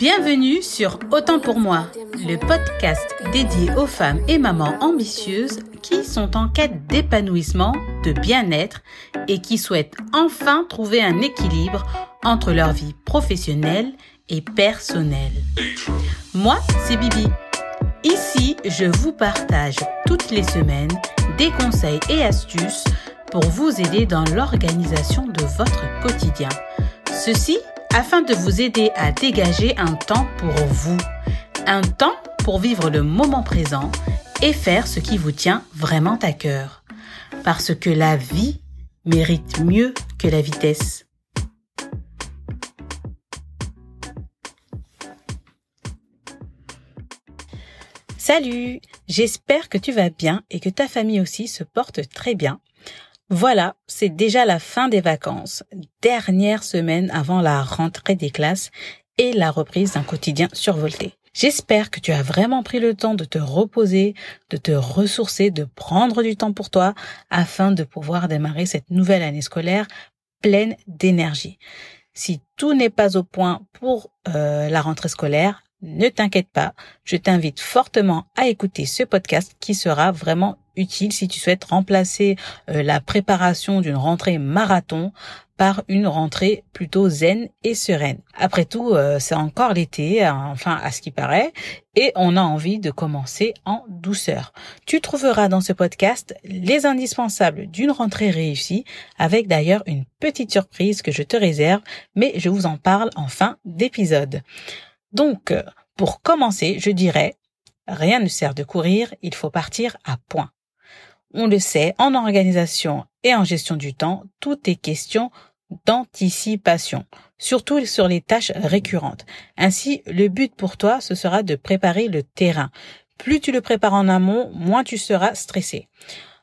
Bienvenue sur Autant pour moi, le podcast dédié aux femmes et mamans ambitieuses qui sont en quête d'épanouissement, de bien-être et qui souhaitent enfin trouver un équilibre entre leur vie professionnelle et personnelle. Moi, c'est Bibi. Ici, je vous partage toutes les semaines des conseils et astuces pour vous aider dans l'organisation de votre quotidien. Ceci afin de vous aider à dégager un temps pour vous, un temps pour vivre le moment présent et faire ce qui vous tient vraiment à cœur. Parce que la vie mérite mieux que la vitesse. Salut, j'espère que tu vas bien et que ta famille aussi se porte très bien. Voilà, c'est déjà la fin des vacances, dernière semaine avant la rentrée des classes et la reprise d'un quotidien survolté. J'espère que tu as vraiment pris le temps de te reposer, de te ressourcer, de prendre du temps pour toi afin de pouvoir démarrer cette nouvelle année scolaire pleine d'énergie. Si tout n'est pas au point pour euh, la rentrée scolaire, ne t'inquiète pas, je t'invite fortement à écouter ce podcast qui sera vraiment utile si tu souhaites remplacer euh, la préparation d'une rentrée marathon par une rentrée plutôt zen et sereine. Après tout, euh, c'est encore l'été, hein, enfin à ce qui paraît, et on a envie de commencer en douceur. Tu trouveras dans ce podcast les indispensables d'une rentrée réussie, avec d'ailleurs une petite surprise que je te réserve, mais je vous en parle en fin d'épisode. Donc, pour commencer, je dirais, rien ne sert de courir, il faut partir à point. On le sait, en organisation et en gestion du temps, tout est question d'anticipation, surtout sur les tâches récurrentes. Ainsi, le but pour toi, ce sera de préparer le terrain. Plus tu le prépares en amont, moins tu seras stressé.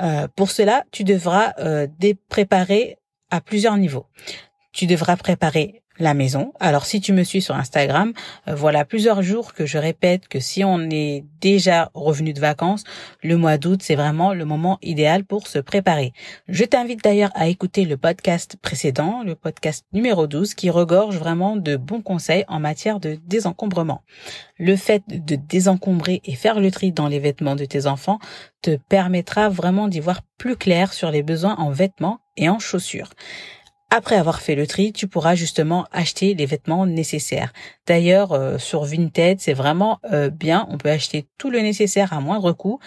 Euh, pour cela, tu devras euh, préparer à plusieurs niveaux. Tu devras préparer la maison. Alors si tu me suis sur Instagram, euh, voilà plusieurs jours que je répète que si on est déjà revenu de vacances, le mois d'août, c'est vraiment le moment idéal pour se préparer. Je t'invite d'ailleurs à écouter le podcast précédent, le podcast numéro 12, qui regorge vraiment de bons conseils en matière de désencombrement. Le fait de désencombrer et faire le tri dans les vêtements de tes enfants te permettra vraiment d'y voir plus clair sur les besoins en vêtements et en chaussures. Après avoir fait le tri, tu pourras justement acheter les vêtements nécessaires. D'ailleurs, euh, sur Vinted, c'est vraiment euh, bien. On peut acheter tout le nécessaire à moindre coût.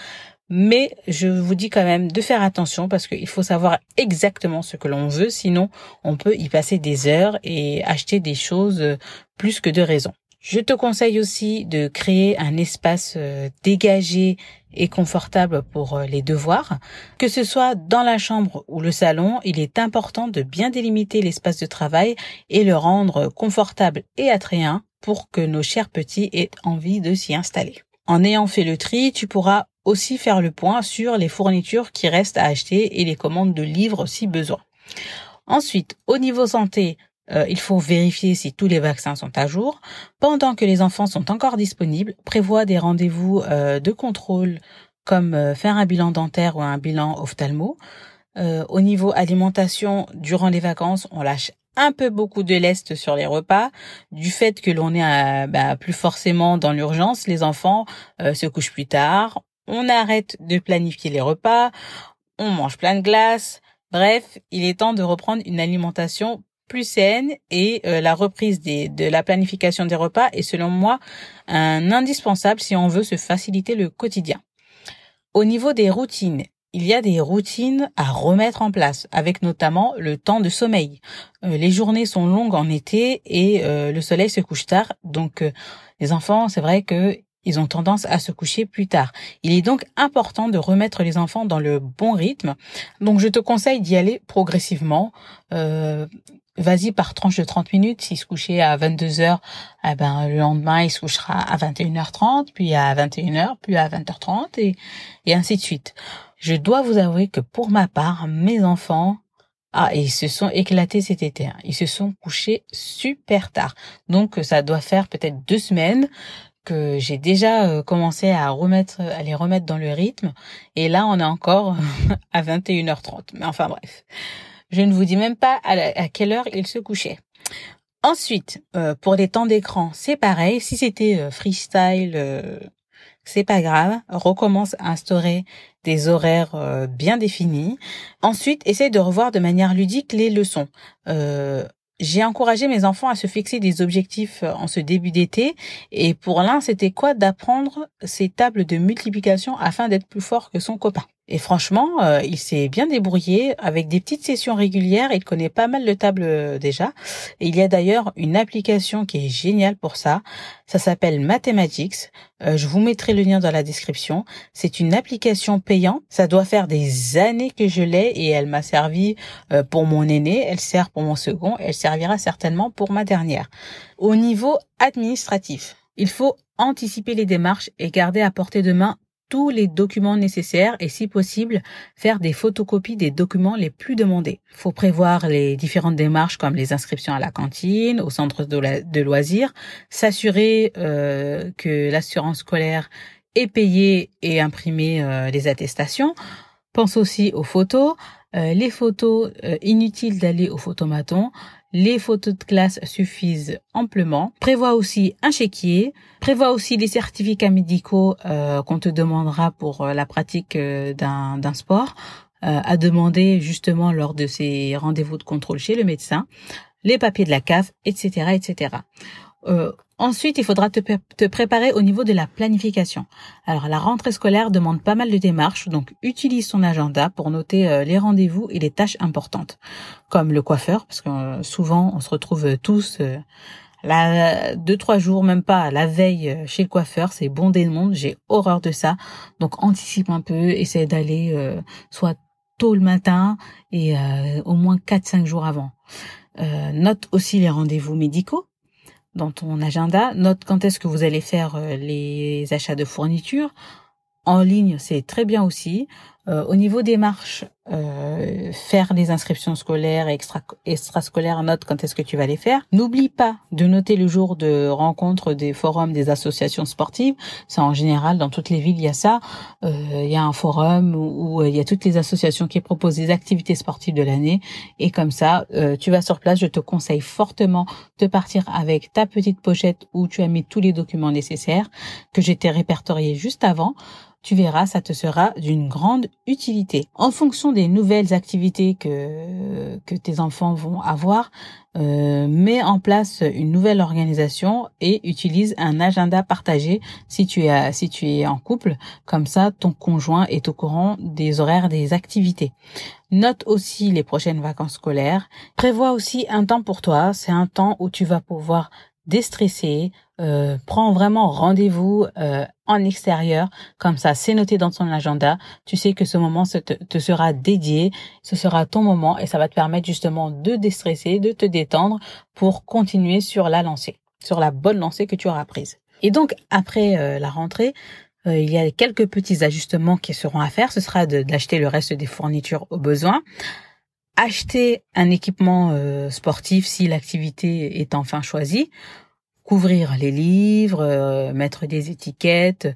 Mais je vous dis quand même de faire attention parce qu'il faut savoir exactement ce que l'on veut. Sinon, on peut y passer des heures et acheter des choses euh, plus que de raison. Je te conseille aussi de créer un espace dégagé et confortable pour euh, les devoirs. Que ce soit dans la chambre ou le salon, il est important de bien délimiter l'espace de travail et le rendre confortable et attrayant pour que nos chers petits aient envie de s'y installer. En ayant fait le tri, tu pourras aussi faire le point sur les fournitures qui restent à acheter et les commandes de livres si besoin. Ensuite, au niveau santé, euh, il faut vérifier si tous les vaccins sont à jour. Pendant que les enfants sont encore disponibles, prévoit des rendez-vous euh, de contrôle comme euh, faire un bilan dentaire ou un bilan ophtalmo. au niveau alimentation, durant les vacances, on lâche un peu beaucoup de lest sur les repas, du fait que l'on est bah, plus forcément dans l'urgence, les enfants se couchent plus tard, on arrête de planifier les repas, on mange plein de glace, bref, il est temps de reprendre une alimentation plus saine et euh, la reprise de la planification des repas est selon moi un indispensable si on veut se faciliter le quotidien. Au niveau des routines, il y a des routines à remettre en place, avec notamment le temps de sommeil. Euh, les journées sont longues en été et euh, le soleil se couche tard, donc les enfants, c'est vrai que ils ont tendance à se coucher plus tard. Il est donc important de remettre les enfants dans le bon rythme. Donc je te conseille d'y aller progressivement. Vas-y par tranche de 30 minutes. S'il se couchait à 22 heures, eh ben, le lendemain, il se couchera à 21h30, puis à 21h, puis à 20h30 et, et ainsi de suite. Je dois vous avouer que pour ma part, mes enfants, ah, ils se sont éclatés cet été. Hein. Ils se sont couchés super tard. Donc, ça doit faire peut-être deux semaines que j'ai déjà euh, commencé à remettre, à les remettre dans le rythme. Et là, on est encore à 21h30. Mais enfin bref. Je ne vous dis même pas à, quelle heure il se couchait. Ensuite, euh, pour les temps d'écran, c'est pareil. Si c'était euh, freestyle, euh, c'est pas grave. Recommence à instaurer des horaires bien définis. Ensuite, essaye de revoir de manière ludique les leçons. j'ai encouragé mes enfants à se fixer des objectifs en ce début d'été. Et pour l'un, c'était quoi D'apprendre ces tables de multiplication afin d'être plus fort que son copain? Et franchement, euh, il s'est bien débrouillé avec des petites sessions régulières. Il connaît pas mal de tables euh, déjà. Et il y a d'ailleurs une application qui est géniale pour ça. Ça s'appelle Mathematics. Euh, je vous mettrai le lien dans la description. C'est une application payante. Ça doit faire des années que je l'ai et elle m'a servi pour mon aîné. Elle sert pour mon second. Elle servira certainement pour ma dernière. Au niveau administratif, il faut anticiper les démarches et garder à portée de main tous les documents nécessaires et si possible faire des photocopies des documents les plus demandés. Faut prévoir les différentes démarches comme les inscriptions à la cantine, au centre de, loisirs, s'assurer euh, que l'assurance scolaire est payée et imprimer euh, les attestations. Pense aussi aux photos, euh, les photos inutiles d'aller au photomaton, les photos de classe suffisent amplement. Prévois aussi un chéquier. Prévois aussi les certificats médicaux euh, qu'on te demandera pour euh, la pratique euh, d'un sport à demander justement lors de ces rendez-vous de contrôle chez le médecin. Les papiers de la CAF, etc., etc. Ensuite, il faudra te, préparer au niveau de la planification. Alors, la rentrée scolaire demande pas mal de démarches, donc utilise son agenda pour noter euh, les rendez-vous et les tâches importantes, comme le coiffeur, parce que euh, souvent on se retrouve tous euh, là deux trois jours, même pas la veille chez le coiffeur, c'est bondé de monde. J'ai horreur de ça, donc anticipe un peu, essaie d'aller soit tôt le matin et au moins 4-5 jours avant. note aussi les rendez-vous médicaux dans ton agenda. Note quand est-ce que vous allez faire euh, les achats de fournitures. En ligne, c'est très bien aussi. Euh, au niveau des marches, euh, faire les inscriptions scolaires et extra, extrascolaires, note quand est-ce que tu vas les faire? N'oublie pas de noter le jour de rencontre des forums des associations sportives. Ça, en général, dans toutes les villes, il y a ça. Euh, il y a un forum où, il y a toutes les associations qui proposent des activités sportives de l'année. Et comme ça, tu vas sur place. Je te conseille fortement de partir avec ta petite pochette où tu as mis tous les documents nécessaires que j'étais répertorié juste avant tu verras, ça te sera d'une grande utilité. En fonction des nouvelles activités que, que tes enfants vont avoir, euh, mets en place une nouvelle organisation et utilise un agenda partagé si tu es, si tu es en couple. Comme ça, ton conjoint est au courant des horaires des activités. Note aussi les prochaines vacances scolaires. Prévois aussi un temps pour toi. C'est un temps où tu vas pouvoir déstresser, euh, prends vraiment rendez-vous euh, en extérieur, comme ça c'est noté dans ton agenda, tu sais que ce moment te, te, sera dédié, ce sera ton moment et ça va te permettre justement de déstresser, de te détendre pour continuer sur la lancée, sur la bonne lancée que tu auras prise. Et donc après euh, la rentrée, euh, il y a quelques petits ajustements qui seront à faire, ce sera d'acheter le reste des fournitures au besoin acheter un équipement euh, sportif si l'activité est enfin choisie, couvrir les livres, euh, mettre des étiquettes,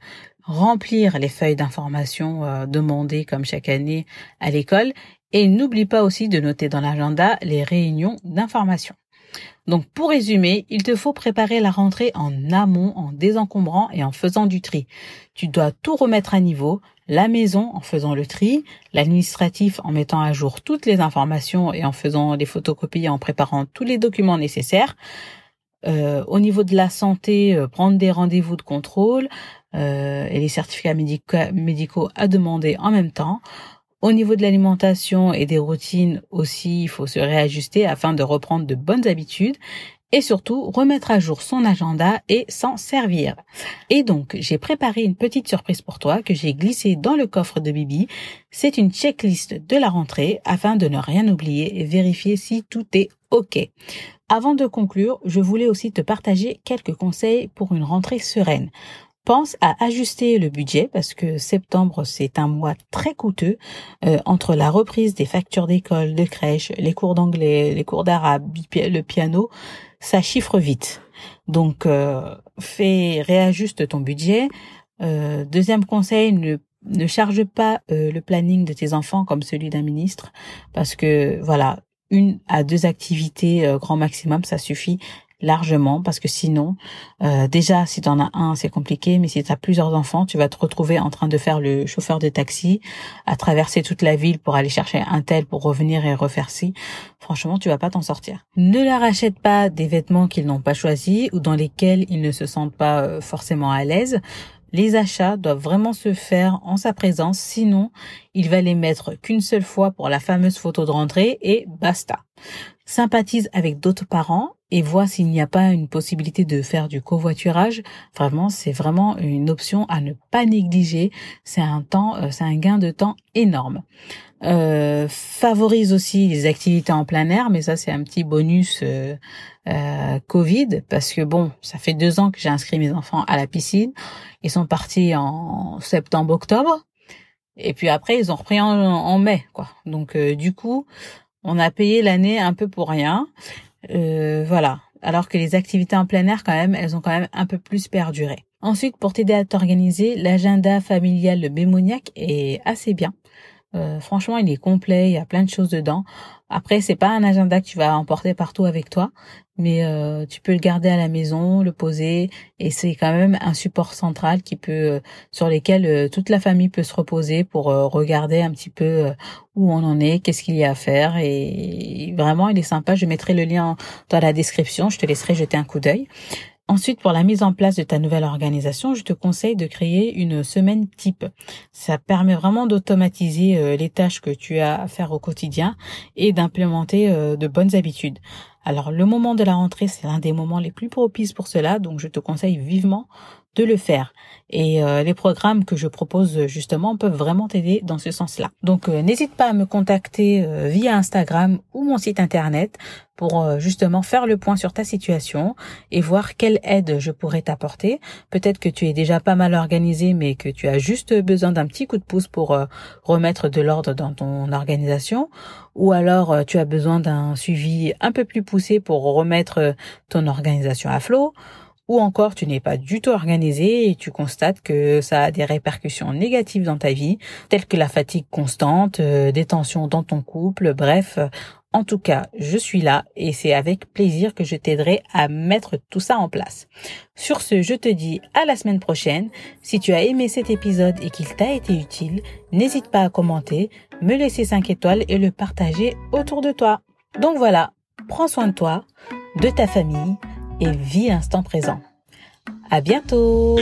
remplir les feuilles d'information euh, demandées comme chaque année à l'école et n'oublie pas aussi de noter dans l'agenda les réunions d'information. Donc pour résumer, il te faut préparer la rentrée en amont, en désencombrant et en faisant du tri. Tu dois tout remettre à niveau, la maison en faisant le tri, l'administratif en mettant à jour toutes les informations et en faisant les photocopies et en préparant tous les documents nécessaires. Euh, au niveau de la santé, euh, prendre des rendez-vous de contrôle euh, et les certificats médicaux à demander en même temps. Au niveau de l'alimentation et des routines aussi, il faut se réajuster afin de reprendre de bonnes habitudes et surtout remettre à jour son agenda et s'en servir. Et donc, j'ai préparé une petite surprise pour toi que j'ai glissée dans le coffre de Bibi. C'est une checklist de la rentrée afin de ne rien oublier et vérifier si tout est OK. Avant de conclure, je voulais aussi te partager quelques conseils pour une rentrée sereine. Pense à ajuster le budget parce que septembre c'est un mois très coûteux euh, entre la reprise des factures d'école, de crèche, les cours d'anglais, les cours d'arabe, le piano ça chiffre vite. Donc, euh, fais, réajuste ton budget. Euh, deuxième conseil, ne, ne charge pas euh, le planning de tes enfants comme celui d'un ministre, parce que voilà, une à deux activités grand maximum, ça suffit largement parce que sinon, euh, déjà si tu en as un, c'est compliqué, mais si tu as plusieurs enfants, tu vas te retrouver en train de faire le chauffeur de taxi, à traverser toute la ville pour aller chercher un tel pour revenir et refaire ci. Franchement, tu vas pas t'en sortir. Ne leur achète pas des vêtements qu'ils n'ont pas choisis ou dans lesquels ils ne se sentent pas euh, forcément à l'aise. Les achats doivent vraiment se faire en sa présence, sinon il va les mettre qu'une seule fois pour la fameuse photo de rentrée et basta. Sympathise avec d'autres parents et vois s'il n'y a pas une possibilité de faire du covoiturage. Vraiment, c'est vraiment une option à ne pas négliger. C'est un temps, euh, c'est un gain de temps énorme. Euh, favorise aussi les activités en plein air, mais ça c'est un petit bonus euh, euh, Covid parce que bon, ça fait deux ans que j'ai inscrit mes enfants à la piscine. Ils sont partis en septembre-octobre et puis après ils ont repris en, mai, quoi. Donc du coup, on a payé l'année un peu pour rien. voilà. Alors que les activités en plein air, quand même, elles ont quand même un peu plus perduré. Ensuite, pour t'aider à t'organiser, l'agenda familial de Bémoniac est assez bien. Euh, franchement, il est complet, il y a plein de choses dedans. Après, c'est pas un agenda que tu vas emporter partout avec toi, mais euh, tu peux le garder à la maison, le poser, et c'est quand même un support central qui peut, euh, sur lequel toute la famille peut se reposer pour regarder un petit peu où on en est, qu'est-ce qu'il y a à faire, et vraiment, il est sympa. Je mettrai le lien dans la description. Je te laisserai jeter un coup d'œil. Ensuite, pour la mise en place de ta nouvelle organisation, je te conseille de créer une semaine type. Ça permet vraiment d'automatiser euh, les tâches que tu as à faire au quotidien et d'implémenter euh, de bonnes habitudes. Alors, le moment de la rentrée, c'est l'un des moments les plus propices pour cela, donc je te conseille vivement de le faire. Et euh, les programmes que je propose justement peuvent vraiment t'aider dans ce sens-là. Donc euh, n'hésite pas à me contacter euh, via Instagram ou mon site internet pour justement faire le point sur ta situation et voir quelle aide je pourrais t'apporter. Peut-être que tu es déjà pas mal organisé mais que tu as juste besoin d'un petit coup de pouce pour remettre de l'ordre dans ton organisation ou alors tu as besoin d'un suivi un peu plus pour remettre ton organisation à flot ou encore tu n'es pas du tout organisé et tu constates que ça a des répercussions négatives dans ta vie, telles que la fatigue constante, euh, des tensions dans ton couple, bref. En tout cas, je suis là et c'est avec plaisir que je t'aiderai à mettre tout ça en place. Sur ce, je te dis à la semaine prochaine. Si tu as aimé cet épisode et qu'il t'a été utile, n'hésite pas à commenter, me laisser 5 étoiles et le partager autour de toi. Donc voilà, prends soin de toi, de ta famille, et vis l'instant présent. À bientôt!